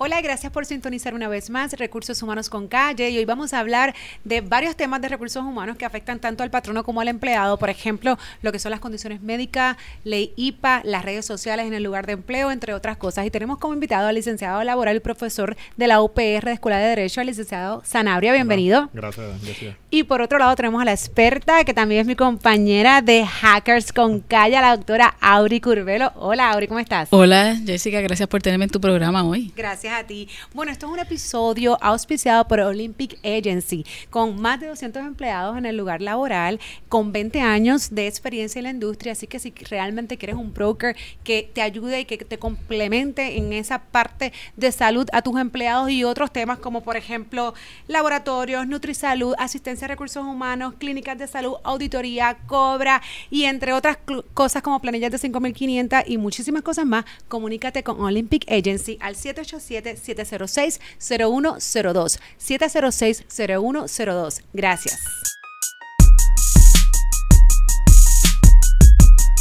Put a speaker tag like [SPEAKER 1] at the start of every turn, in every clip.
[SPEAKER 1] Hola y gracias por sintonizar una vez más Recursos Humanos con Calle. Y hoy vamos a hablar de varios temas de recursos humanos que afectan tanto al patrono como al empleado. Por ejemplo, lo que son las condiciones médicas, ley IPA, las redes sociales en el lugar de empleo, entre otras cosas. Y tenemos como invitado al licenciado laboral y profesor de la UPR de Escuela de Derecho, al licenciado Sanabria. Bienvenido.
[SPEAKER 2] gracias, gracias.
[SPEAKER 1] Y por otro lado tenemos a la experta, que también es mi compañera de Hackers con Calle, la doctora Auri Curvelo. Hola, Auri, ¿cómo estás?
[SPEAKER 3] Hola, Jessica, gracias por tenerme en tu programa hoy.
[SPEAKER 1] Gracias a ti. Bueno, esto es un episodio auspiciado por Olympic Agency, con más de 200 empleados en el lugar laboral, con 20 años de experiencia en la industria. Así que si realmente quieres un broker que te ayude y que te complemente en esa parte de salud a tus empleados y otros temas como, por ejemplo, laboratorios, Nutrisalud, asistencia a recursos humanos, clínicas de salud, auditoría, cobra y entre otras cosas como planillas de 5500 y muchísimas cosas más, comunícate con Olympic Agency al 787 706-0102. 706-0102. Gracias.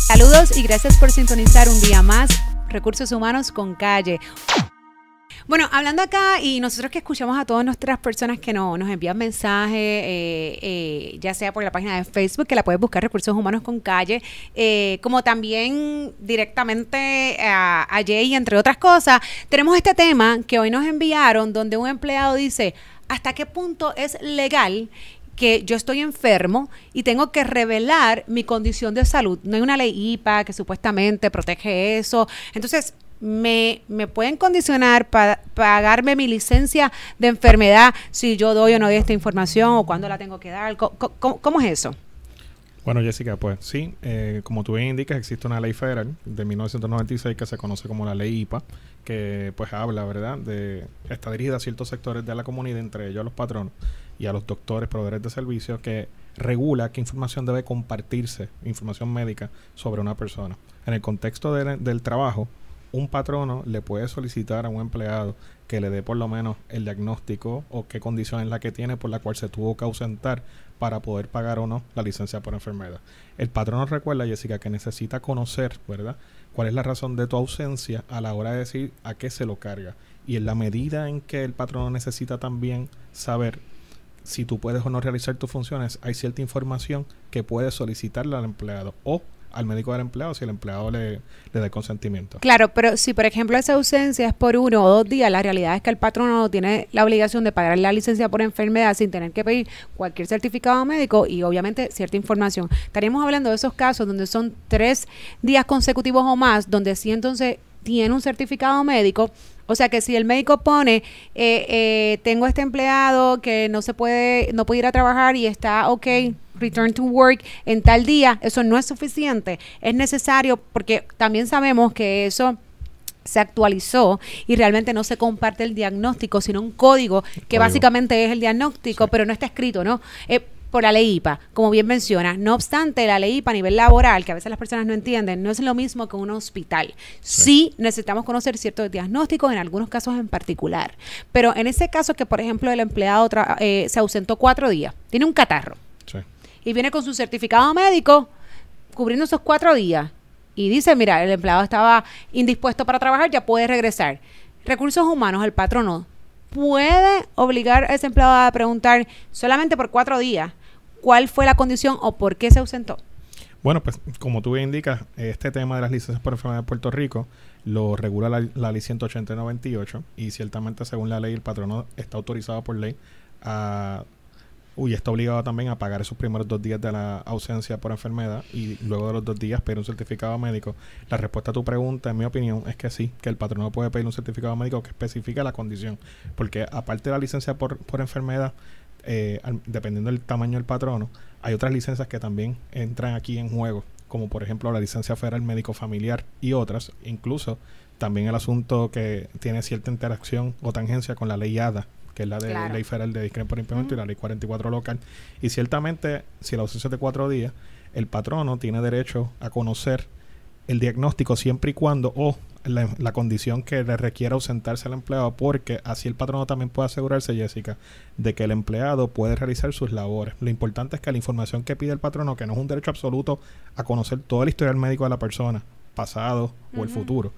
[SPEAKER 1] Saludos y gracias por sintonizar un día más Recursos Humanos con Calle. Bueno, hablando acá y nosotros que escuchamos a todas nuestras personas que no, nos envían mensajes, eh, eh, ya sea por la página de Facebook, que la puedes buscar Recursos Humanos con Calle, eh, como también directamente a, a Jay, entre otras cosas, tenemos este tema que hoy nos enviaron donde un empleado dice, ¿hasta qué punto es legal que yo estoy enfermo y tengo que revelar mi condición de salud. No hay una ley IPA que supuestamente protege eso. Entonces, me, me pueden condicionar para pagarme mi licencia de enfermedad si yo doy o no doy esta información o cuándo la tengo que dar. ¿Cómo, es eso?
[SPEAKER 2] Bueno, Jessica, pues sí, eh, como tú bien indicas, existe una ley federal de 1996 que se conoce como la ley IPA, que pues habla, ¿verdad?, de está dirigida a ciertos sectores de la comunidad, entre ellos a los patronos y a los doctores, proveedores de servicios, que regula qué información debe compartirse, información médica, sobre una persona. En el contexto del trabajo, un patrono le puede solicitar a un empleado que le dé por lo menos el diagnóstico o qué condición es la que tiene por la cual se tuvo que ausentar para poder pagar o no la licencia por enfermedad. El patrono recuerda, Jessica, que necesita conocer, ¿verdad? ¿Cuál es la razón de tu ausencia a la hora de decir a qué se lo carga? Y en la medida en que el patrono necesita también saber si tú puedes o no realizar tus funciones, hay cierta información que puedes solicitarle al empleado o al médico del empleado si el empleado le, le da consentimiento.
[SPEAKER 1] Claro, pero si por ejemplo esa ausencia es por uno o dos días, la realidad es que el patrono tiene la obligación de pagar la licencia por enfermedad sin tener que pedir cualquier certificado médico y obviamente cierta información. Estaríamos hablando de esos casos donde son tres días consecutivos o más, donde sí entonces tiene un certificado médico. O sea que si el médico pone, eh, eh, tengo este empleado que no se puede, no puede ir a trabajar y está ok, return to work en tal día, eso no es suficiente. Es necesario porque también sabemos que eso se actualizó y realmente no se comparte el diagnóstico, sino un código que básicamente es el diagnóstico, pero no está escrito, ¿no? Eh, por la ley IPA, como bien menciona. No obstante, la ley IPA a nivel laboral, que a veces las personas no entienden, no es lo mismo que un hospital. Sí, necesitamos conocer ciertos diagnósticos, en algunos casos en particular. Pero en ese caso que, por ejemplo, el empleado eh, se ausentó cuatro días, tiene un catarro, y viene con su certificado médico cubriendo esos cuatro días y dice, mira, el empleado estaba indispuesto para trabajar, ya puede regresar. Recursos humanos, el patrono puede obligar a ese empleado a preguntar solamente por cuatro días cuál fue la condición o por qué se ausentó.
[SPEAKER 2] Bueno, pues como tú bien indicas, este tema de las licencias por enfermedad de Puerto Rico lo regula la, la ley 180 98 y ciertamente según la ley el patrono está autorizado por ley a Uy, está obligado también a pagar esos primeros dos días de la ausencia por enfermedad y luego de los dos días pedir un certificado médico. La respuesta a tu pregunta, en mi opinión, es que sí, que el patrono puede pedir un certificado médico que especifique la condición. Porque aparte de la licencia por, por enfermedad, eh, dependiendo del tamaño del patrono, hay otras licencias que también entran aquí en juego, como por ejemplo la licencia federal médico familiar y otras, incluso también el asunto que tiene cierta interacción o tangencia con la ley ADA, que es la de Ley Federal de Discriminación por Implemento y la Ley 44 local. Y ciertamente, si la ausencia es de cuatro días, el patrono tiene derecho a conocer el diagnóstico siempre y cuando o la, condición que le requiera ausentarse al empleado, porque así el patrono también puede asegurarse, Jessica, de que el empleado puede realizar sus labores. Lo importante es que la información que pide el patrono, que no es un derecho absoluto a conocer todo el historial médico de la persona, pasado o el futuro,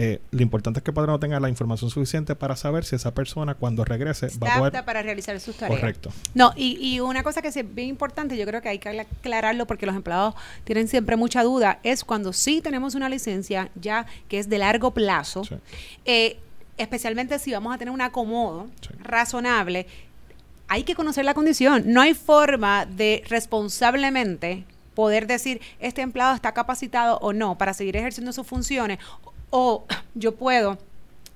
[SPEAKER 2] eh, lo importante es que el patrono tenga la información suficiente para saber si esa persona cuando regrese va a poder...
[SPEAKER 1] para realizar sus tareas.
[SPEAKER 2] Correcto.
[SPEAKER 1] No, y, y una cosa que es bien importante, yo creo que hay que aclararlo porque los empleados tienen siempre mucha duda, es cuando sí tenemos una licencia ya que es de largo plazo, eh, especialmente si vamos a tener un acomodo razonable, hay que conocer la condición. No hay forma de responsablemente poder decir este empleado está capacitado o no para seguir ejerciendo sus funciones o yo puedo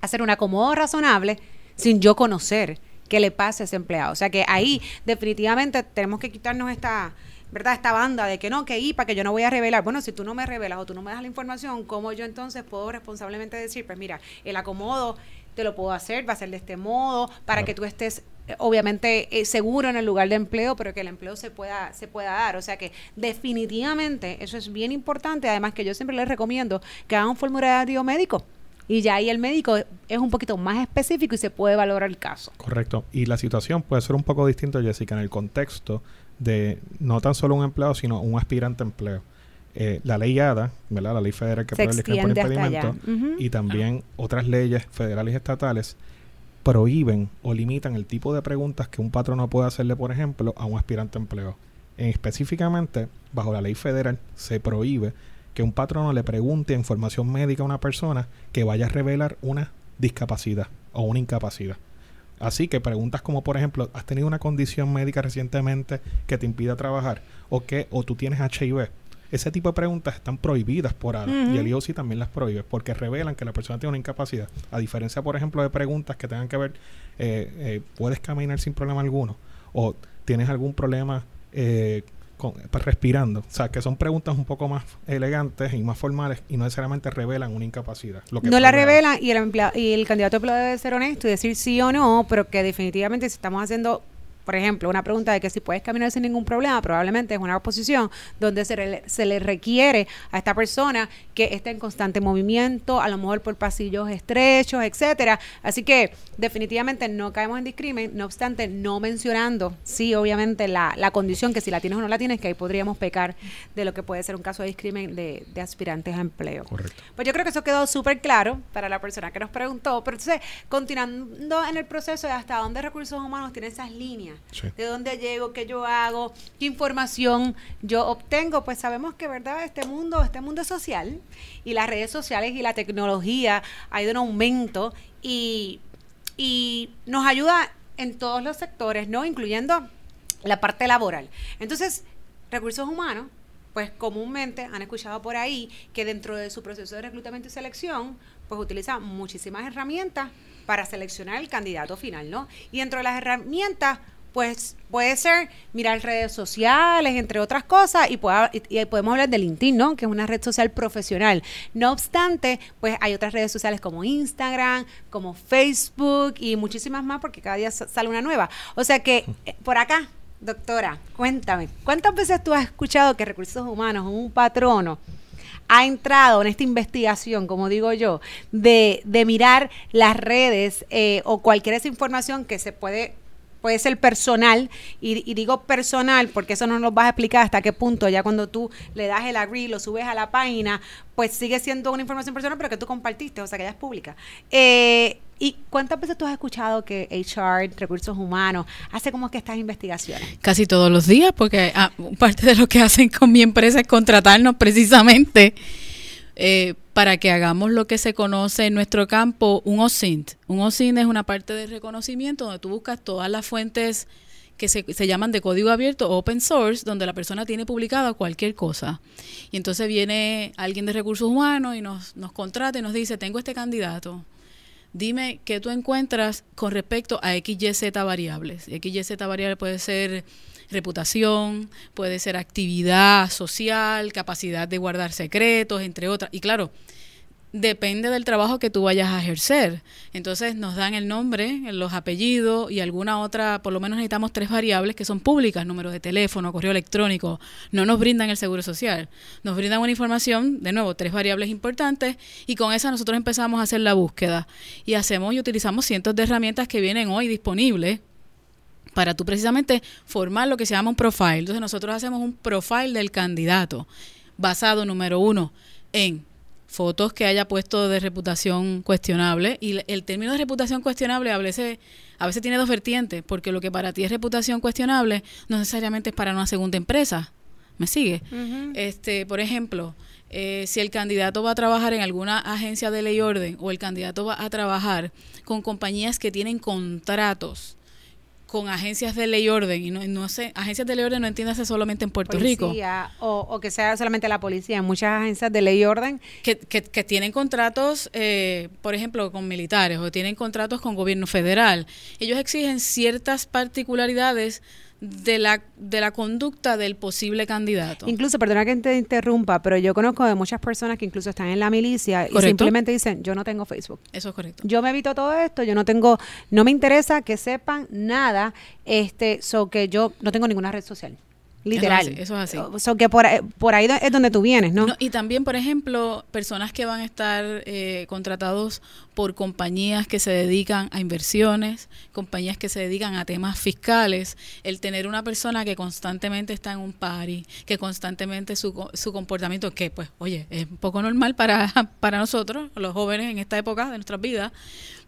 [SPEAKER 1] hacer un acomodo razonable sin yo conocer qué le pasa a ese empleado. O sea que ahí definitivamente tenemos que quitarnos esta, ¿verdad? Esta banda de que no, que IPA, que yo no voy a revelar. Bueno, si tú no me revelas o tú no me das la información, ¿cómo yo entonces puedo responsablemente decir, pues mira, el acomodo te lo puedo hacer, va a ser de este modo, para que tú estés obviamente eh, seguro en el lugar de empleo, pero que el empleo se pueda se pueda dar, o sea que definitivamente eso es bien importante, además que yo siempre les recomiendo que hagan un formulario médico y ya ahí el médico es un poquito más específico y se puede valorar el caso.
[SPEAKER 2] Correcto. Y la situación puede ser un poco distinta, Jessica, en el contexto de no tan solo un empleado, sino un aspirante a empleo. Eh, la ley ADA, ¿verdad? la ley federal que prohíbe el por impedimento, y también otras leyes federales y estatales prohíben o limitan el tipo de preguntas que un patrono puede hacerle, por ejemplo, a un aspirante a empleo. específicamente, bajo la ley federal, se prohíbe que un patrono le pregunte información médica a una persona que vaya a revelar una discapacidad o una incapacidad. Así que preguntas como, por ejemplo, ¿has tenido una condición médica recientemente que te impida trabajar? ¿O que o tú tienes HIV? Ese tipo de preguntas están prohibidas por ADA y el IOC también las prohíbe porque revelan que la persona tiene una incapacidad. A diferencia, por ejemplo, de preguntas que tengan que ver, eh, eh, ¿puedes caminar sin problema alguno? ¿O tienes algún problema eh, pues, respirando. O sea, que son preguntas un poco más elegantes y más formales y no necesariamente revelan una incapacidad.
[SPEAKER 1] no la revelan y el, y el candidato debe ser honesto y decir sí o no, pero que definitivamente si estamos haciendo por ejemplo, una pregunta de que si puedes caminar sin ningún problema, probablemente es una posición donde se, le, se le requiere a esta persona que esté en constante movimiento, a lo mejor por pasillos estrechos, etcétera. Así que definitivamente no caemos en discrimen, no obstante, no mencionando, sí, obviamente, la, la condición que si la tienes o no la tienes, que ahí podríamos pecar de lo que puede ser un caso de discrimen de, de aspirantes a empleo.
[SPEAKER 2] Correcto.
[SPEAKER 1] Pues yo creo que eso quedó súper claro para la persona que nos preguntó, pero entonces, continuando en el proceso de hasta dónde recursos humanos tienen esas líneas de dónde llego, qué yo hago, qué información yo obtengo, pues sabemos que, ¿verdad? Este mundo, este mundo social y las redes sociales y la tecnología ha ido en aumento y, y nos ayuda en todos los sectores, ¿no? Incluyendo la parte laboral. Entonces, recursos humanos pues comúnmente han escuchado por ahí que dentro de su proceso de reclutamiento y selección, pues utiliza muchísimas herramientas para seleccionar el candidato final, ¿no? Y dentro de las herramientas, pues puede ser mirar redes sociales, entre otras cosas, y, y, podemos hablar de LinkedIn, ¿no? Que es una red social profesional. No obstante, pues hay otras redes sociales como Instagram, como Facebook y muchísimas más, porque cada día sale una nueva. O sea que eh, por acá, doctora, cuéntame, ¿cuántas veces tú has escuchado que Recursos Humanos, un patrono, ha entrado en esta investigación, como digo yo, de, de mirar las redes eh, o cualquier esa información que se puede puede ser personal, y, digo personal porque eso no nos vas a explicar hasta qué punto, ya cuando tú le das el agree, lo subes a la página, pues sigue siendo una información personal, pero que tú compartiste, o sea, que ya es pública. Eh, ¿Y cuántas veces tú has escuchado que HR, recursos humanos, hace como que estas investigaciones?
[SPEAKER 3] Casi todos los días, porque ah, parte de lo que hacen con mi empresa es contratarnos precisamente eh, para que hagamos lo que se conoce en nuestro campo, un OSINT. Un OSINT es una parte de reconocimiento donde tú buscas todas las fuentes que se, se, llaman de código abierto open source, donde la persona tiene publicada cualquier cosa. Y entonces viene alguien de recursos humanos y nos, nos contrata y nos dice, tengo este candidato. Dime qué tú encuentras con respecto a XYZ variables. XYZ variable puede ser reputación, puede ser actividad social, capacidad de guardar secretos, entre otras. Y claro, depende del trabajo que tú vayas a ejercer. Entonces nos dan el nombre, los apellidos y alguna otra, por lo menos necesitamos tres variables que son públicas, número de teléfono, correo electrónico, no nos brindan el seguro social. Nos brindan una información, de nuevo, tres variables importantes y con esa nosotros empezamos a hacer la búsqueda y hacemos y utilizamos cientos de herramientas que vienen hoy disponibles para tú precisamente formar lo que se llama un profile. Entonces nosotros hacemos un profile del candidato basado, número uno, en fotos que haya puesto de reputación cuestionable. Y el término de reputación cuestionable a veces, a veces tiene dos vertientes, porque lo que para ti es reputación cuestionable no necesariamente es para una segunda empresa. ¿Me sigue? este Por ejemplo, eh, si el candidato va a trabajar en alguna agencia de ley y orden o el candidato va a trabajar con compañías que tienen contratos con agencias de ley y orden, y no, no sé, agencias de ley y orden no entiéndase solamente en Puerto Rico.
[SPEAKER 1] O, o que sea solamente la policía, muchas agencias de ley y orden.
[SPEAKER 3] Que, que, tienen contratos, eh, por ejemplo, con militares o tienen contratos con gobierno federal. Ellos exigen ciertas particularidades de la, de la conducta del posible candidato.
[SPEAKER 1] Incluso, perdona que te interrumpa, pero yo conozco de muchas personas que incluso están en la milicia y simplemente dicen, yo no tengo Facebook.
[SPEAKER 3] Eso es correcto.
[SPEAKER 1] Yo me evito todo esto, yo no tengo, no me interesa que sepan nada, este, so que yo no tengo ninguna red social. Literal.
[SPEAKER 3] Eso es así.
[SPEAKER 1] Eso que por, por, ahí es donde tú vienes, ¿no?
[SPEAKER 3] Y también, por ejemplo, personas que van a estar eh, contratados por compañías que se dedican a inversiones, compañías que se dedican a temas fiscales, el tener una persona que constantemente está en un party, que constantemente su, su comportamiento, que pues, oye, es un poco normal para, para nosotros, los jóvenes en esta época de nuestras vidas,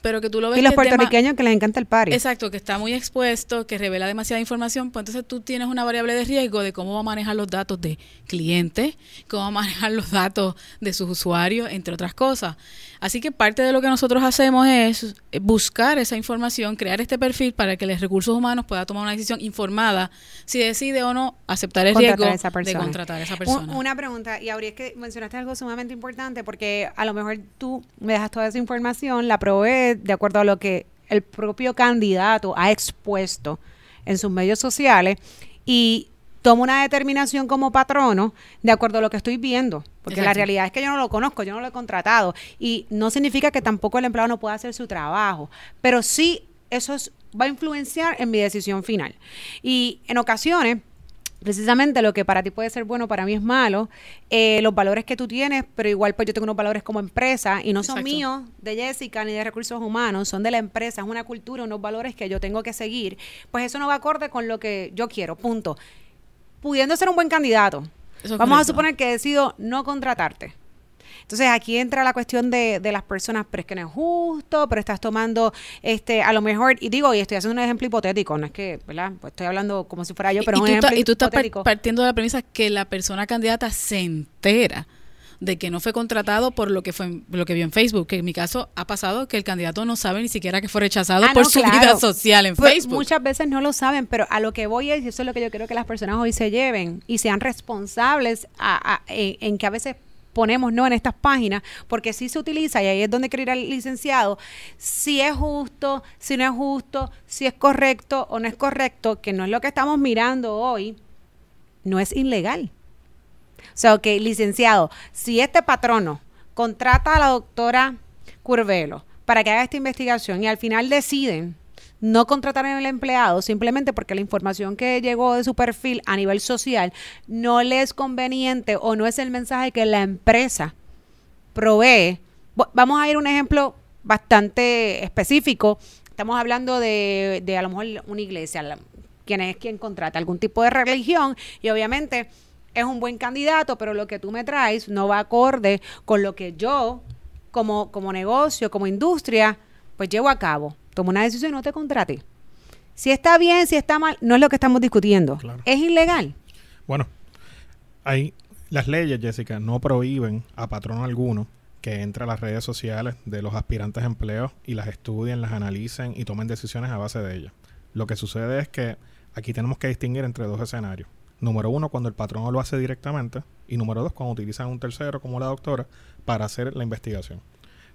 [SPEAKER 3] pero que tú lo ves.
[SPEAKER 1] Y los puertorriqueños que les encanta el party.
[SPEAKER 3] Exacto, que está muy expuesto, que revela demasiada información, pues entonces tú tienes una variable de riesgo de cómo va a manejar los datos de clientes, cómo va a manejar los datos de sus usuarios, entre otras cosas. Así que parte de lo que nosotros hacemos es buscar esa información, crear este perfil para que los recursos humanos puedan tomar una decisión informada si decide o no aceptar el riesgo de contratar a esa persona.
[SPEAKER 1] una pregunta, y ahora es que mencionaste algo sumamente importante porque a lo mejor tú me das toda esa información, la de acuerdo a lo que el propio candidato ha expuesto en sus medios sociales y tomo una determinación como patrono de acuerdo a lo que estoy viendo. Porque la realidad es que yo no lo conozco, yo no lo he contratado. Y no significa que tampoco el empleado no pueda hacer su trabajo. Pero sí, eso va a influenciar en mi decisión final. Y en ocasiones precisamente lo que para ti puede ser bueno, para mí es malo, eh, los valores que tú tienes, pero igual pues yo tengo unos valores como empresa y no son míos, de Jessica, ni de recursos humanos, son de la empresa, es una cultura, unos valores que yo tengo que seguir, pues eso no va acorde con lo que yo quiero, punto. Pudiendo ser un buen candidato, vamos a suponer que decido no contratarte. Entonces aquí entra la cuestión de, las personas, pero es que no es justo, pero estás tomando, este, a lo mejor, y digo, y estoy haciendo un ejemplo hipotético, no es que, ¿verdad? Pues estoy hablando como si fuera yo, pero
[SPEAKER 3] y,
[SPEAKER 1] un
[SPEAKER 3] ejemplo Y tú estás partiendo de la premisa que la persona candidata se entera de que no fue contratado por lo que fue lo que vio en Facebook, que en mi caso ha pasado que el candidato no sabe ni siquiera que fue rechazado ah, por su vida social en pues, Facebook.
[SPEAKER 1] Muchas veces no lo saben, pero a lo que voy es, y eso es lo que yo quiero que las personas hoy se lleven y sean responsables en, que a veces ponemos no en estas páginas, porque si se utiliza, y ahí es donde quiere el licenciado, si es justo, si no es justo, si es correcto o no es correcto, que no es lo que estamos mirando hoy, no es ilegal. O sea, que licenciado, si este patrono contrata a la doctora Curvelo para que haga esta investigación y al final deciden no contratar al empleado simplemente porque la información que llegó de su perfil a nivel social no le es conveniente o no es el mensaje que la empresa provee. Vamos a ir a un ejemplo bastante específico. Estamos hablando de, de a lo mejor una iglesia, quien es quien contrata algún tipo de religión y obviamente es un buen candidato, pero lo que tú me traes no va acorde con lo que yo, como, como negocio, como industria, pues llevo a cabo. Tomo una decisión y no te contrate. Si está bien, si está mal, no es lo que estamos discutiendo. Es ilegal.
[SPEAKER 2] Bueno, hay las leyes, Jessica, no prohíben a patrono alguno que entre a las redes sociales de los aspirantes a empleo y las estudien, las analicen y tomen decisiones a base de ellas. Lo que sucede es que aquí tenemos que distinguir entre dos escenarios. Número uno, cuando el patrón lo hace directamente. Y número dos, cuando utilizan un tercero como la doctora para hacer la investigación.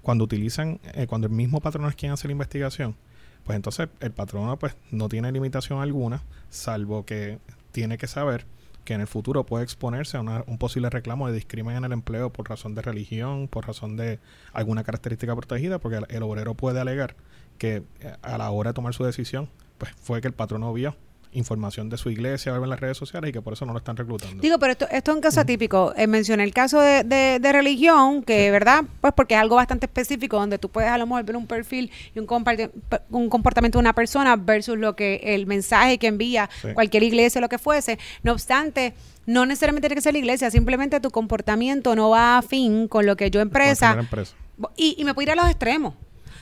[SPEAKER 2] Cuando utilizan, eh, cuando el mismo patrón es quien hace la investigación, pues entonces el patrono pues no tiene limitación alguna, salvo que tiene que saber que en el futuro puede exponerse a un posible reclamo de discrimen en el empleo por razón de religión, por razón de alguna característica protegida, porque el, obrero puede alegar que eh, a la hora de tomar su decisión, pues fue que el patrono vio información de su iglesia en las redes sociales y que por eso no lo están reclutando.
[SPEAKER 1] Digo, pero esto, esto es un caso atípico. Eh, mencioné el caso de, de, de religión, que, ¿verdad? Pues porque es algo bastante específico, donde tú puedes a lo mejor ver un perfil y un, un comportamiento de una persona versus lo que el mensaje que envía
[SPEAKER 2] Sí.
[SPEAKER 1] cualquier iglesia o lo que fuese. No obstante, no necesariamente tiene que ser la iglesia, simplemente tu comportamiento no va a fin con lo que yo empresa
[SPEAKER 2] empresa.
[SPEAKER 1] y, y me puedo ir a los extremos.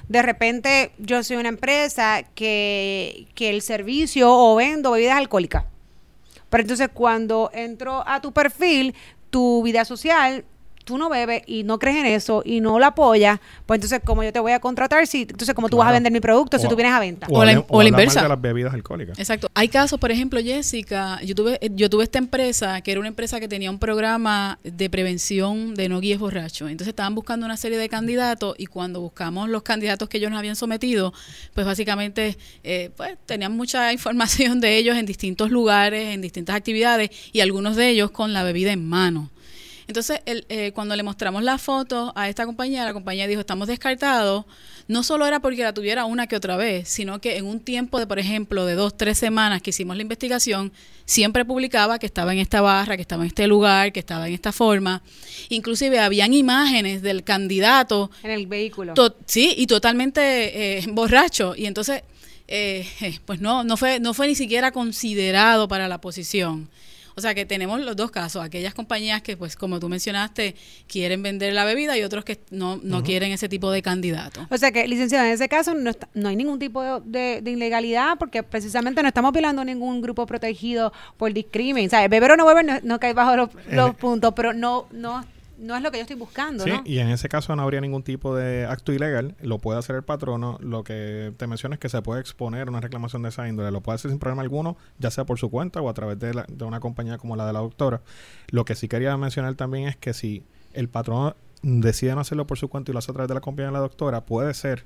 [SPEAKER 1] De repente, yo soy una empresa que, que el servicio o vendo bebidas alcohólicas. Pero entonces, cuando entro a tu perfil, tu vida social, tú no bebes y no crees en eso y no lo apoyas, pues entonces, ¿cómo yo te voy a contratar? Si, entonces, ¿cómo tú vas a vender mi producto si tú vienes a venta?
[SPEAKER 3] O la-
[SPEAKER 2] hablar-
[SPEAKER 3] o la inversa.
[SPEAKER 2] de las bebidas alcohólicas.
[SPEAKER 3] Exacto. Hay casos, por ejemplo, Jessica, yo tuve, yo tuve esta empresa que era una empresa que tenía un programa de prevención de no guíes borrachos. Entonces estaban buscando una serie de candidatos y cuando buscamos los candidatos que ellos nos habían sometido, pues básicamente eh, pues, tenían mucha información de ellos en distintos lugares, en distintas actividades y algunos de ellos con la bebida en mano. Entonces, el, eh, cuando le mostramos la foto a esta compañía, la compañía dijo, estamos descartados. No solo era porque la tuviera una que otra vez, sino que en un tiempo de, por ejemplo, de dos, tres semanas que hicimos la investigación, siempre publicaba que estaba en esta barra, que estaba en este lugar, que estaba en esta forma. Inclusive habían imágenes del candidato
[SPEAKER 1] En el vehículo.
[SPEAKER 3] Sí, y totalmente eh, borracho. Y entonces, eh, eh, pues no, no fue, no fue ni siquiera considerado para la posición. O sea que tenemos los dos casos, aquellas compañías que, pues como tú mencionaste, quieren vender la bebida y otros que no, no quieren ese tipo de candidato.
[SPEAKER 1] O sea que, licenciado, en ese caso no, está- no hay ningún tipo de, de- de ilegalidad porque precisamente no estamos violando ningún grupo protegido por discrimen. O sea, beber o no beber no, no cae bajo los, los
[SPEAKER 2] Eh,
[SPEAKER 1] puntos, pero no, no, no es lo que yo estoy buscando,
[SPEAKER 2] Sí,
[SPEAKER 1] ¿no?
[SPEAKER 2] y en ese caso no habría ningún tipo de acto ilegal, lo puede hacer el patrono. Lo que te menciono es que se puede exponer una reclamación de esa índole, lo puede hacer sin problema alguno, ya sea por su cuenta o a través de, la- de una compañía como la de la doctora. Lo que sí quería mencionar también es que si el patrono decide no hacerlo por su cuenta y lo hace a través de la compañía de la doctora, puede ser,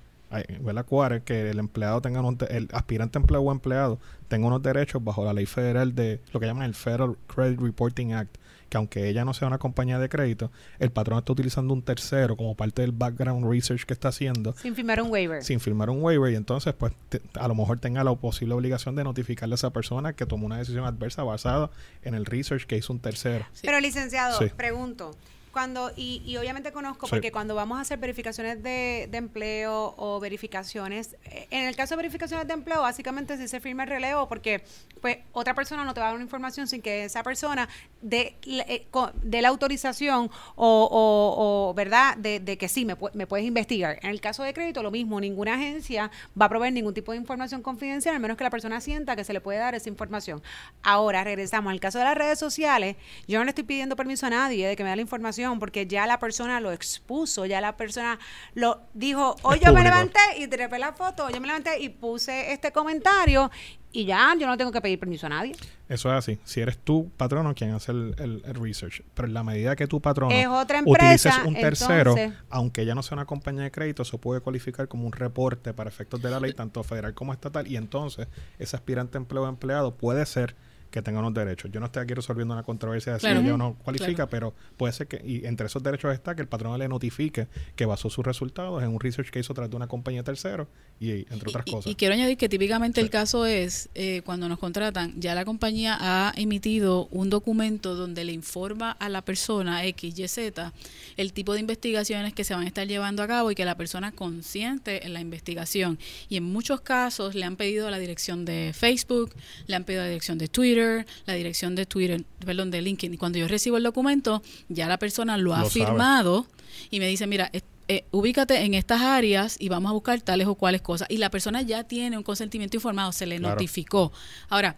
[SPEAKER 2] ¿verdad? Cuare, que el empleado tenga de- el aspirante empleado o empleado tenga unos derechos bajo la ley federal de lo que llaman el Federal Credit Reporting Act que aunque ella no sea una compañía de crédito, el patrón está utilizando un tercero como parte del background research que está haciendo
[SPEAKER 1] Sin firmar un waiver.
[SPEAKER 2] sin firmar un waiver y entonces pues te- a lo mejor tenga la posible obligación de notificarle a esa persona que tomó una decisión adversa basada en el research que hizo un tercero.
[SPEAKER 3] Sí.
[SPEAKER 1] Pero licenciado,
[SPEAKER 2] Sí.
[SPEAKER 1] pregunto, cuando, y, y obviamente conozco,
[SPEAKER 2] Sí.
[SPEAKER 1] porque cuando vamos a hacer verificaciones de, de empleo o verificaciones, eh, en el caso de verificaciones de empleo, básicamente si se firma el relevo, porque pues otra persona no te va a dar una información sin que esa persona dé la- eh, dé la autorización o, o- o, verdad, de, de que sí, me, me puedes investigar. En el caso de crédito, lo mismo, ninguna agencia va a proveer ningún tipo de información confidencial, al menos que la persona sienta que se le puede dar esa información. Ahora, regresamos al caso de las redes sociales. Yo no le estoy pidiendo permiso a nadie de que me dé la información porque ya la persona lo expuso, ya la persona lo dijo, hoy yo me levanté y trepé la foto, yo me levanté y puse este comentario y ya yo no tengo que pedir permiso a nadie.
[SPEAKER 2] Eso es así. Si eres tú, patrono, quien hace el, el- el research. Pero en la medida que tu patrono
[SPEAKER 1] Es otra
[SPEAKER 2] utilices
[SPEAKER 1] empresa,
[SPEAKER 2] un tercero,
[SPEAKER 1] entonces-
[SPEAKER 2] aunque ya no sea una compañía de crédito, eso puede cualificar como un reporte para efectos de la ley, tanto federal como estatal. Y entonces, ese aspirante empleo empleado puede ser que tenga unos derechos. Yo no estoy aquí resolviendo una controversia de si ella o no cualifica,
[SPEAKER 3] Claro.
[SPEAKER 2] pero puede ser que, y entre esos derechos está que el patrono le notifique que basó sus resultados en un research que hizo a través de una compañía tercero, y entre otras
[SPEAKER 3] Y- y-
[SPEAKER 2] cosas.
[SPEAKER 3] Y, quiero añadir que típicamente
[SPEAKER 2] Sí.
[SPEAKER 3] el caso es eh, cuando nos contratan, ya la compañía ha emitido un documento donde le informa a la persona X, Y, Z el tipo de investigaciones que se van a estar llevando a cabo y que la persona consciente en la investigación. Y en muchos casos le han pedido la dirección de Facebook, le han pedido la dirección de Twitter, la dirección de Twitter, perdón, de LinkedIn. Y cuando yo recibo el documento, ya la persona lo ha
[SPEAKER 2] sabe.
[SPEAKER 3] firmado y me dice, mira, eh, ubícate en estas áreas y vamos a buscar tales o cuales cosas. Y la persona ya tiene un consentimiento informado, se le
[SPEAKER 2] Claro.
[SPEAKER 3] notificó. Ahora,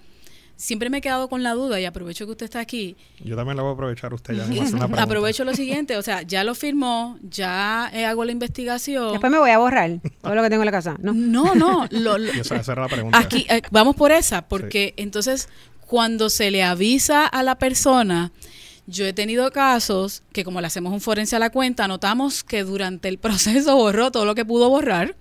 [SPEAKER 3] siempre me he quedado con la duda y aprovecho que usted está aquí.
[SPEAKER 2] Yo también la voy a aprovechar usted ya. me hace una pregunta.
[SPEAKER 3] Aprovecho lo siguiente, o sea, ya lo firmó, ya eh, hago la investigación.
[SPEAKER 1] Después me voy a borrar todo lo que tengo en la casa, ¿no?
[SPEAKER 3] No, no, lo- lo-
[SPEAKER 2] Y esa, esa era la pregunta.
[SPEAKER 3] Aquí, eh, vamos por esa, porque entonces cuando se le avisa a la persona, yo he tenido casos que como le hacemos un forense a la cuenta, notamos que durante el proceso borró todo lo que pudo borrar,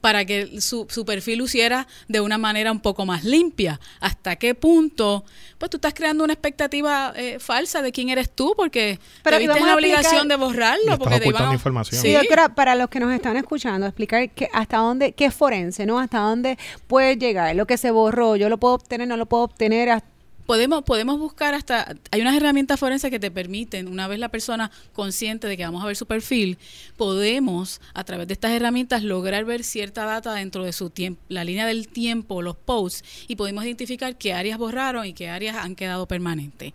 [SPEAKER 3] para que su, su perfil luciera de una manera un poco más limpia. ¿Hasta qué punto? Pues tú estás creando una expectativa eh, falsa de quién eres tú porque
[SPEAKER 1] Pero
[SPEAKER 3] te viste la obligación de borrarlo.
[SPEAKER 2] estás
[SPEAKER 3] Porque te iban
[SPEAKER 2] información.
[SPEAKER 3] Sí.
[SPEAKER 1] Doctora, para los que nos están escuchando, explicar que hasta dónde, qué es forense, ¿no? Hasta dónde puede llegar, lo que se borró, yo lo puedo obtener, no lo puedo obtener, hasta-
[SPEAKER 3] podemos, podemos buscar hasta, hay unas herramientas forenses que te permiten, una vez la persona consciente de que vamos a ver su perfil, podemos a través de estas herramientas lograr ver cierta data dentro de su tiempo, la línea del tiempo, los posts, y podemos identificar qué áreas borraron y qué áreas han quedado permanentes.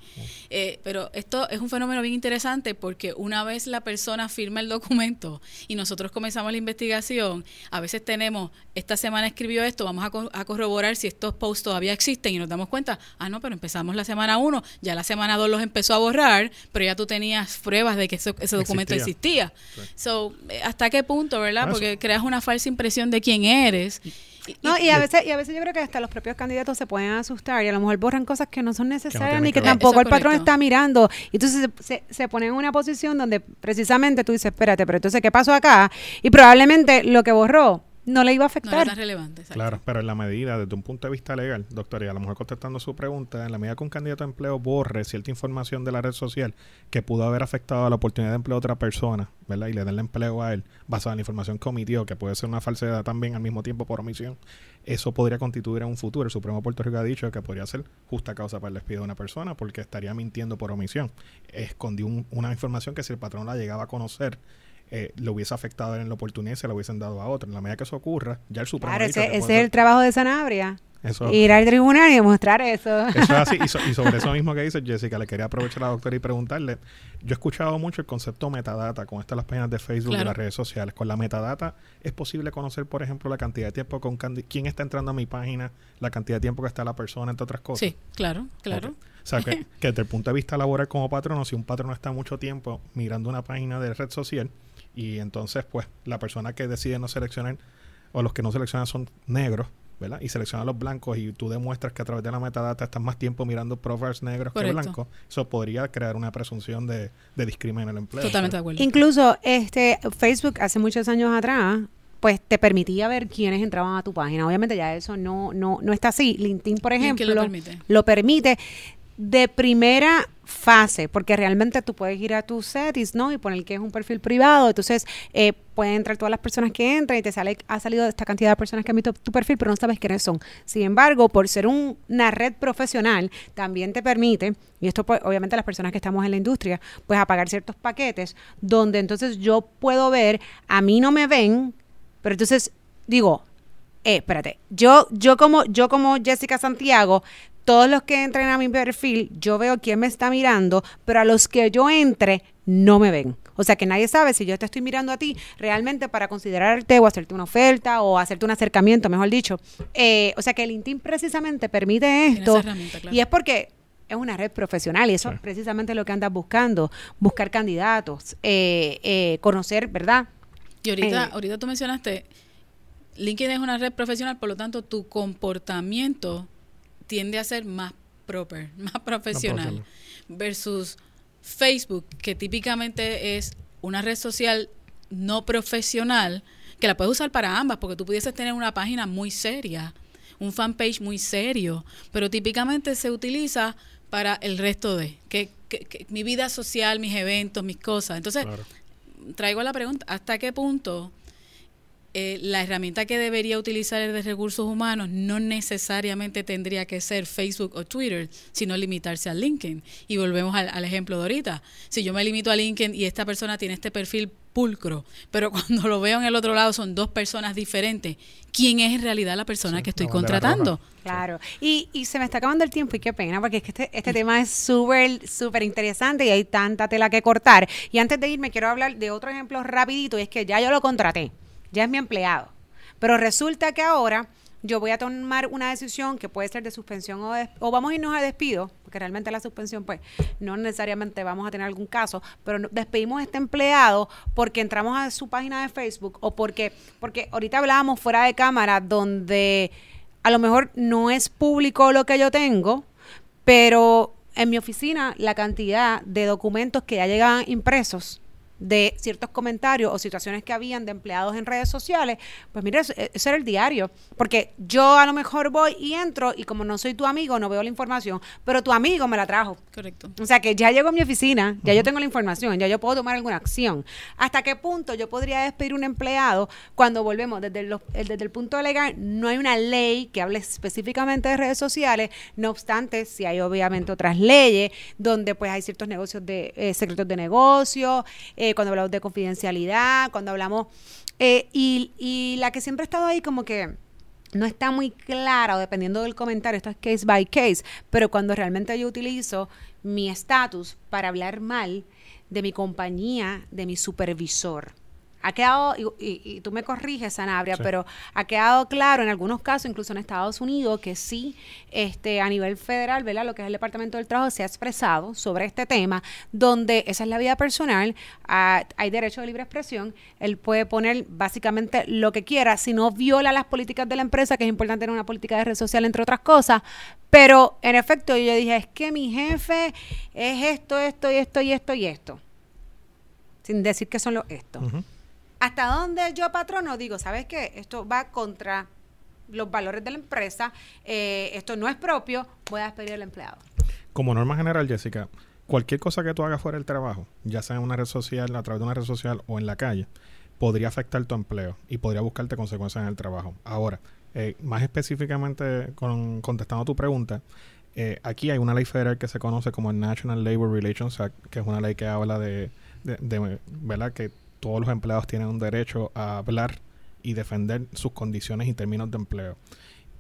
[SPEAKER 3] Eh, pero esto es un fenómeno bien interesante porque una vez la persona firma el documento y nosotros comenzamos la investigación, a veces tenemos, esta semana escribió esto, vamos a, co- a corroborar si estos posts todavía existen y nos damos cuenta, ah, no, pero empezamos la semana 1, ya la semana 2 los empezó a borrar, pero ya tú tenías pruebas de que eso- ese documento
[SPEAKER 2] Existía.
[SPEAKER 3] existía. So, eh, ¿hasta qué punto, verdad?
[SPEAKER 2] Ah, eso-
[SPEAKER 3] Porque creas una falsa impresión de quién eres. Y-
[SPEAKER 1] No, y a veces, y a veces yo creo que hasta los propios candidatos se pueden asustar y a lo mejor borran cosas que no son necesarias ni
[SPEAKER 2] que
[SPEAKER 1] tampoco el patrón está mirando. Y entonces se, se, se ponen en una posición donde precisamente tú dices, espérate, pero entonces, ¿qué pasó acá? Y probablemente lo que borró no le iba a
[SPEAKER 3] no era
[SPEAKER 1] afectar.
[SPEAKER 3] tan relevante. exacto.
[SPEAKER 2] Claro, pero en la medida, desde un punto de vista legal, doctor, y a lo mejor contestando su pregunta, en la medida que un candidato a empleo borre cierta información de la red social que pudo haber afectado a la oportunidad de empleo de otra persona, ¿verdad? Y le den el empleo a él, basado en la información que omitió, que puede ser una falsedad también al mismo tiempo por omisión, eso podría constituir en un futuro. El Supremo de Puerto Rico ha dicho que podría ser justa causa para el despido de una persona porque estaría mintiendo por omisión. Escondió un- una información que si el patrón la llegaba a conocer, eh, le hubiese afectado en la oportunidad y se la hubiesen dado a otro. En la medida que eso ocurra, ya el Supremo
[SPEAKER 1] Claro, ese, es el trabajo de Sanabria.
[SPEAKER 2] eso,
[SPEAKER 1] Ir al tribunal y demostrar eso.
[SPEAKER 2] eso es así. Y, so- y sobre eso mismo que dice Jessica, le quería aprovechar a la doctora y preguntarle. Yo he escuchado mucho el concepto metadata con estas las páginas de Facebook y
[SPEAKER 3] Claro.
[SPEAKER 2] las redes sociales. Con la metadata es posible conocer, por ejemplo, la cantidad de tiempo con quién está entrando a mi página, la cantidad de tiempo que está la persona, entre otras cosas.
[SPEAKER 3] Sí, claro, claro.
[SPEAKER 2] O sea, que, que desde el punto de vista laboral como patrono, si un patrono está mucho tiempo mirando una página de red social y entonces, pues, la persona que decide no seleccionar o los que no seleccionan son negros, ¿verdad? Y seleccionan los blancos y tú demuestras que a través de la metadata estás más tiempo mirando profiles negros
[SPEAKER 3] Correcto.
[SPEAKER 2] que blancos, eso podría crear una presunción de, de discriminación en el empleo.
[SPEAKER 3] Totalmente de acuerdo.
[SPEAKER 1] Incluso este Facebook hace muchos años atrás pues te permitía ver quiénes entraban a tu página. Obviamente ya eso no no no está así. LinkedIn, por
[SPEAKER 3] ¿Y quién
[SPEAKER 1] ejemplo,
[SPEAKER 3] lo permite?
[SPEAKER 1] lo permite de primera fase, porque realmente tú puedes ir a tus settings, ¿no? Y poner que es un perfil privado, entonces eh, pueden entrar todas las personas que entran y te sale, ha salido esta cantidad de personas que han visto tu perfil, pero no sabes quiénes son. Sin embargo, por ser un- una red profesional, también te permite, y esto pues, obviamente las personas que estamos en la industria, pues apagar ciertos paquetes, donde entonces yo puedo ver, a mí no me ven, pero entonces digo, eh, espérate, yo, yo como, yo como Jessica Santiago, todos los que entren a mi perfil, yo veo quién me está mirando, pero a los que yo entre, no me ven. O sea que nadie sabe si yo te estoy mirando a ti realmente para considerarte o hacerte una oferta o hacerte un acercamiento, mejor dicho. Eh, o sea que el LinkedIn precisamente permite esto.
[SPEAKER 3] esa herramienta, claro.
[SPEAKER 1] Y es porque es una red profesional y eso
[SPEAKER 2] Sí.
[SPEAKER 1] es precisamente lo que andas buscando, buscar candidatos, eh, eh, conocer, ¿verdad?
[SPEAKER 3] Y ahorita,
[SPEAKER 1] Eh,
[SPEAKER 3] ahorita tú mencionaste, LinkedIn es una red profesional, por lo tanto tu comportamiento tiende a ser más proper, más profesional, versus Facebook, que típicamente es una red social no profesional, que la puedes usar para ambas, porque tú pudieses tener una página muy seria, un fanpage muy serio, pero típicamente se utiliza para el resto de, que, que- que mi vida social, mis eventos, mis cosas. Entonces,
[SPEAKER 2] Claro.
[SPEAKER 3] traigo la pregunta, ¿hasta qué punto eh, la herramienta que debería utilizar el de recursos humanos no necesariamente tendría que ser Facebook o Twitter, sino limitarse a LinkedIn? Y volvemos al, al ejemplo de ahorita. Si yo me limito a LinkedIn y esta persona tiene este perfil pulcro, pero cuando lo veo en el otro lado son dos personas diferentes, ¿quién es en realidad la persona
[SPEAKER 2] Sí,
[SPEAKER 3] que estoy contratando?
[SPEAKER 1] Claro, y, y se me está acabando el tiempo y qué pena, porque es que este, este tema es súper, súper interesante y hay tanta tela que cortar. Y antes de irme quiero hablar de otro ejemplo rapidito y es que ya yo lo contraté, ya es mi empleado, pero resulta que ahora yo voy a tomar una decisión que puede ser de suspensión o, des- o vamos a irnos a despido, porque realmente la suspensión pues no necesariamente vamos a tener algún caso, pero despedimos a este empleado porque entramos a su página de Facebook o porque, porque ahorita hablábamos fuera de cámara donde a lo mejor no es público lo que yo tengo, pero en mi oficina la cantidad de documentos que ya llegaban impresos de ciertos comentarios o situaciones que habían de empleados en redes sociales, pues mira, eso, eso, era el diario. Porque yo a lo mejor voy y entro y como no soy tu amigo, no veo la información, pero tu amigo me la trajo.
[SPEAKER 3] Correcto.
[SPEAKER 1] O sea que ya llego a mi oficina, ya yo tengo la información, ya yo puedo tomar alguna acción. ¿Hasta qué punto yo podría despedir un empleado cuando volvemos desde, los, desde el punto legal? No hay una ley que hable específicamente de redes sociales, no obstante, si hay obviamente otras leyes donde pues hay ciertos negocios de eh, secretos de negocio, eh, cuando hablamos de confidencialidad, cuando hablamos... Eh, y, y la que siempre ha estado ahí como que no está muy clara o dependiendo del comentario, esto es case by case, pero cuando realmente yo utilizo mi estatus para hablar mal de mi compañía, de mi supervisor ha quedado, y, y, tú me corriges, Sanabria, pero ha quedado claro en algunos casos, incluso en Estados Unidos, que sí, este, a nivel federal, ¿verdad? Lo que es el Departamento del Trabajo se ha expresado sobre este tema, donde esa es la vida personal, ah, hay derecho de libre expresión, él puede poner básicamente lo que quiera, si no viola las políticas de la empresa, que es importante tener una política de red social, entre otras cosas, pero en efecto yo dije, es que mi jefe es esto, esto y esto y esto y esto. Sin decir que son los esto hasta dónde yo patrono digo, ¿sabes qué? Esto va contra los valores de la empresa, eh, esto no es propio, voy a despedir al empleado.
[SPEAKER 2] Como norma general, Jessica, cualquier cosa que tú hagas fuera del trabajo, ya sea en una red social, a través de una red social o en la calle, podría afectar tu empleo y podría buscarte consecuencias en el trabajo. Ahora, eh, más específicamente con, contestando a tu pregunta, eh, aquí hay una ley federal que se conoce como el National Labor Relations Act, que es una ley que habla de, de, de ¿verdad? Que todos los empleados tienen un derecho a hablar y defender sus condiciones y términos de empleo.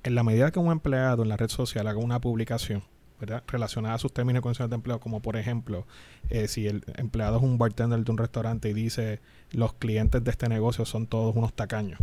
[SPEAKER 2] En la medida que un empleado en la red social haga una publicación ¿verdad? relacionada a sus términos y condiciones de empleo, como por ejemplo, eh, si el empleado es un bartender de un restaurante y dice los clientes de este negocio son todos unos tacaños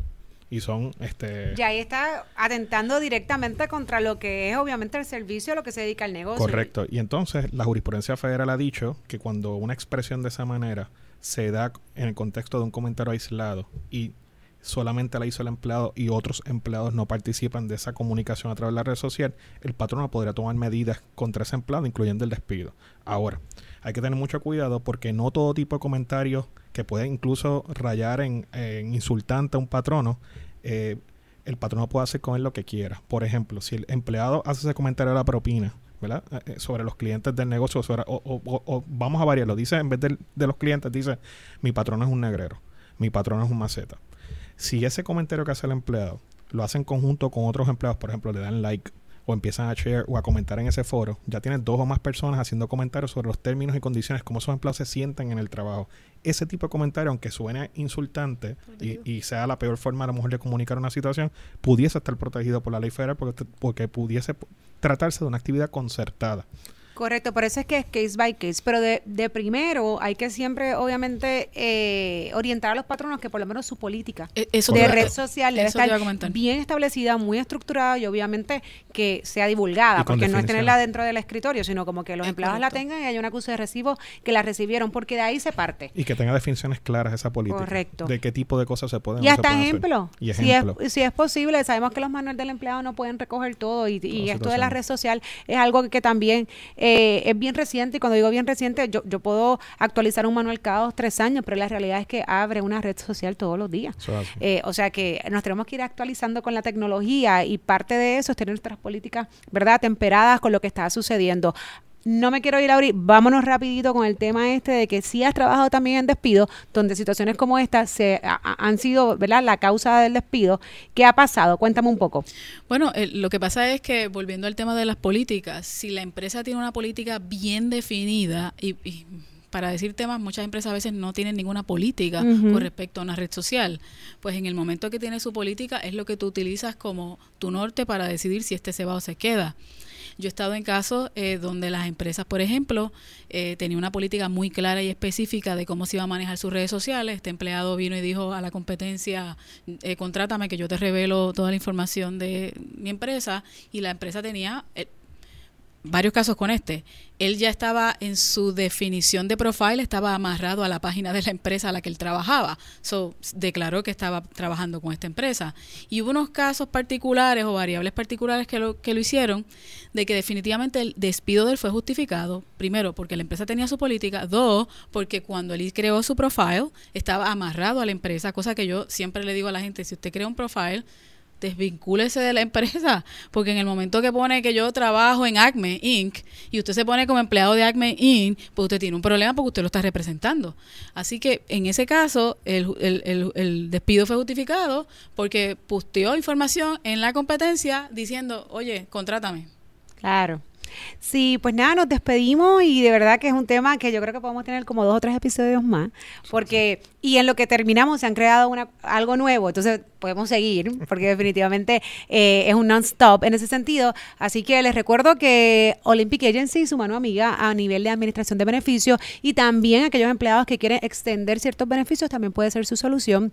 [SPEAKER 2] y son este
[SPEAKER 1] ya ahí está atentando directamente contra lo que es obviamente el servicio a lo que se dedica el negocio
[SPEAKER 2] correcto y entonces la jurisprudencia federal ha dicho que cuando una expresión de esa manera se da en el contexto de un comentario aislado y solamente la hizo el empleado y otros empleados no participan de esa comunicación a través de la red social, el patrono podría tomar medidas contra ese empleado, incluyendo el despido. Ahora, hay que tener mucho cuidado porque no todo tipo de comentarios que pueden incluso rayar en, insultante a un patrono, eh, el patrono puede hacer con él lo que quiera. Por ejemplo, si el empleado hace ese comentario de la propina, ¿verdad? Eh, eh, sobre los clientes del negocio, o, vamos a variarlo, dice, en vez de, de, los clientes, dice, mi patrón es un negrero, mi patrón es un maceta. Si ese comentario que hace el empleado lo hace en conjunto con otros empleados, por ejemplo, le dan like o empiezan a share o a comentar en ese foro, ya tienes dos o más personas haciendo comentarios sobre los términos y condiciones, cómo esos empleados se sientan en el trabajo. Ese tipo de comentario, aunque suene insultante y, sea la peor forma a lo mejor de comunicar una situación, pudiese estar protegido por la ley federal porque, porque pudiese tratarse de una actividad concertada.
[SPEAKER 1] Correcto, por eso es que es case by case, pero de, de primero hay que siempre, obviamente, eh, orientar a los patronos que por lo menos su política e, de red social debe estar bien establecida, muy estructurada y obviamente que sea divulgada, porque no es tenerla dentro del escritorio, sino como que los empleados la tengan y haya un acuse de recibo que la recibieron, porque de ahí se parte.
[SPEAKER 2] Y que tenga definiciones claras esa política.
[SPEAKER 1] Correcto.
[SPEAKER 2] De qué tipo de cosas se pueden
[SPEAKER 1] Y hasta ejemplo, y Si, es, si es posible, sabemos que los manuales del empleado no pueden recoger todo y, y esto de la red social es algo que también eh, es bien reciente y cuando digo bien reciente, yo, yo puedo actualizar un manual cada dos, tres años, pero la realidad es que abre una red social todos los días. Eh, o sea que nos tenemos que ir actualizando con la tecnología y parte de eso es tener nuestras políticas, ¿verdad?, temperadas con lo que está sucediendo no me quiero ir a abrir, vámonos rapidito con el tema este de que si has trabajado también en despido, donde situaciones como esta se han sido, ¿verdad?, la causa del despido. ¿Qué ha pasado? Cuéntame un poco.
[SPEAKER 3] Bueno, lo que pasa es que, volviendo al tema de las políticas, si la empresa tiene una política bien definida y, para decir temas, muchas empresas a veces no tienen ninguna política con respecto a una red social. Pues en el momento que tiene su política es lo que tú utilizas como tu norte para decidir si este se va o se queda. Yo he estado en casos eh, donde las empresas, por ejemplo, eh, tenían una política muy clara y específica de cómo se iba a manejar sus redes sociales. Este empleado vino y dijo a la competencia, eh, contrátame que yo te revelo toda la información de mi empresa y la empresa tenía... Eh, varios casos con este, él ya estaba en su definición de profile, estaba amarrado a la página de la empresa a la que él trabajaba. So, declaró que estaba trabajando con esta empresa. Y hubo unos casos particulares o variables particulares que lo, que lo hicieron, de que definitivamente el despido de él fue justificado. Primero, porque la empresa tenía su política. Dos, porque cuando él creó su profile, estaba amarrado a la empresa, cosa que yo siempre le digo a la gente, si usted crea un profile, desvincúlese de la empresa, porque en el momento que pone que yo trabajo en Acme Inc. y usted se pone como empleado de Acme Inc., pues usted tiene un problema porque usted lo está representando. Así que en ese caso, el, el, el, despido fue justificado porque posteó información en la competencia diciendo, oye, contrátame.
[SPEAKER 1] Claro. Sí, pues nada, nos despedimos y de verdad que es un tema que yo creo que podemos tener como dos o tres episodios más, porque y en lo que terminamos se han creado una, algo nuevo, entonces podemos seguir, porque definitivamente eh, es un non-stop en ese sentido. Así que les recuerdo que Olympic Agency, su mano amiga a nivel de administración de beneficios y también aquellos empleados que quieren extender ciertos beneficios también puede ser su solución.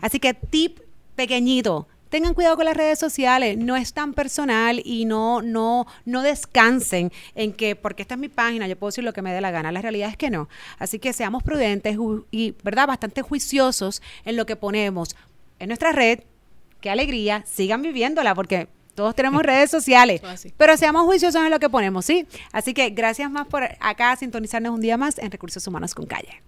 [SPEAKER 1] Así que tip pequeñito, tengan cuidado con las redes sociales, no es tan personal y no, no, no descansen en que porque esta es mi página, yo puedo decir lo que me dé la gana. La realidad es que no. Así que seamos prudentes y, ¿verdad?, bastante juiciosos en lo que ponemos en nuestra red. Qué alegría, sigan viviéndola porque todos tenemos redes sociales, pero seamos juiciosos en lo que ponemos, ¿sí? Así que gracias más por acá sintonizarnos un día más en Recursos Humanos con Calle.